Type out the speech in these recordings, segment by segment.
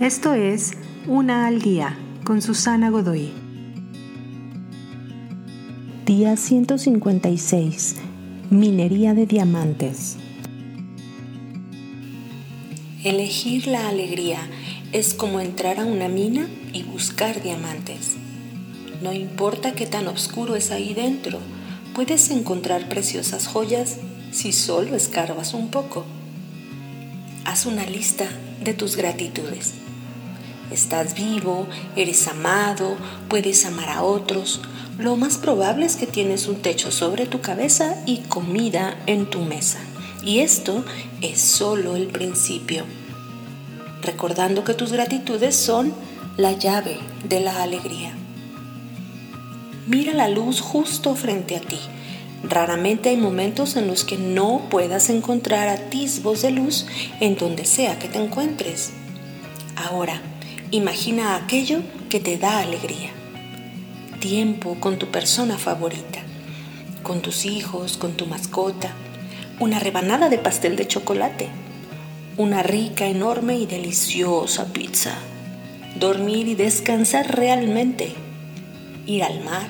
Esto es Una al Día con Susana Godoy. Día 156. Minería de diamantes. Elegir la alegría es como entrar a una mina y buscar diamantes. No importa qué tan oscuro es ahí dentro, puedes encontrar preciosas joyas si solo escarbas un poco. Haz una lista de tus gratitudes. Estás vivo, eres amado, puedes amar a otros, lo más probable es que tienes un techo sobre tu cabeza y comida en tu mesa. Y esto es solo el principio. Recordando que tus gratitudes son la llave de la alegría. Mira la luz justo frente a ti. Raramente hay momentos en los que no puedas encontrar atisbos de luz en donde sea que te encuentres. Ahora, imagina aquello que te da alegría. Tiempo con tu persona favorita, con tus hijos, con tu mascota, una rebanada de pastel de chocolate, una rica, enorme y deliciosa pizza, dormir y descansar realmente, ir al mar,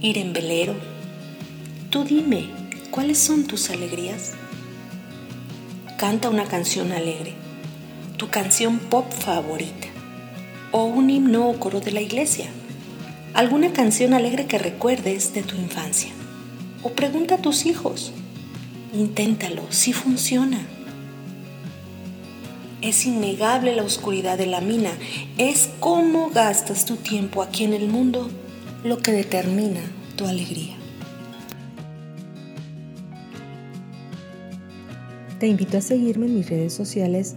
ir en velero. Tú dime, ¿cuáles son tus alegrías? Canta una canción alegre, tu canción pop favorita, o un himno o coro de la iglesia alguna canción alegre que recuerdes de tu infancia. O pregunta a tus hijos. Inténtalo, si funciona. Es innegable la oscuridad de la mina. Es cómo gastas tu tiempo aquí en el mundo lo que determina tu alegría. Te invito a seguirme en mis redes sociales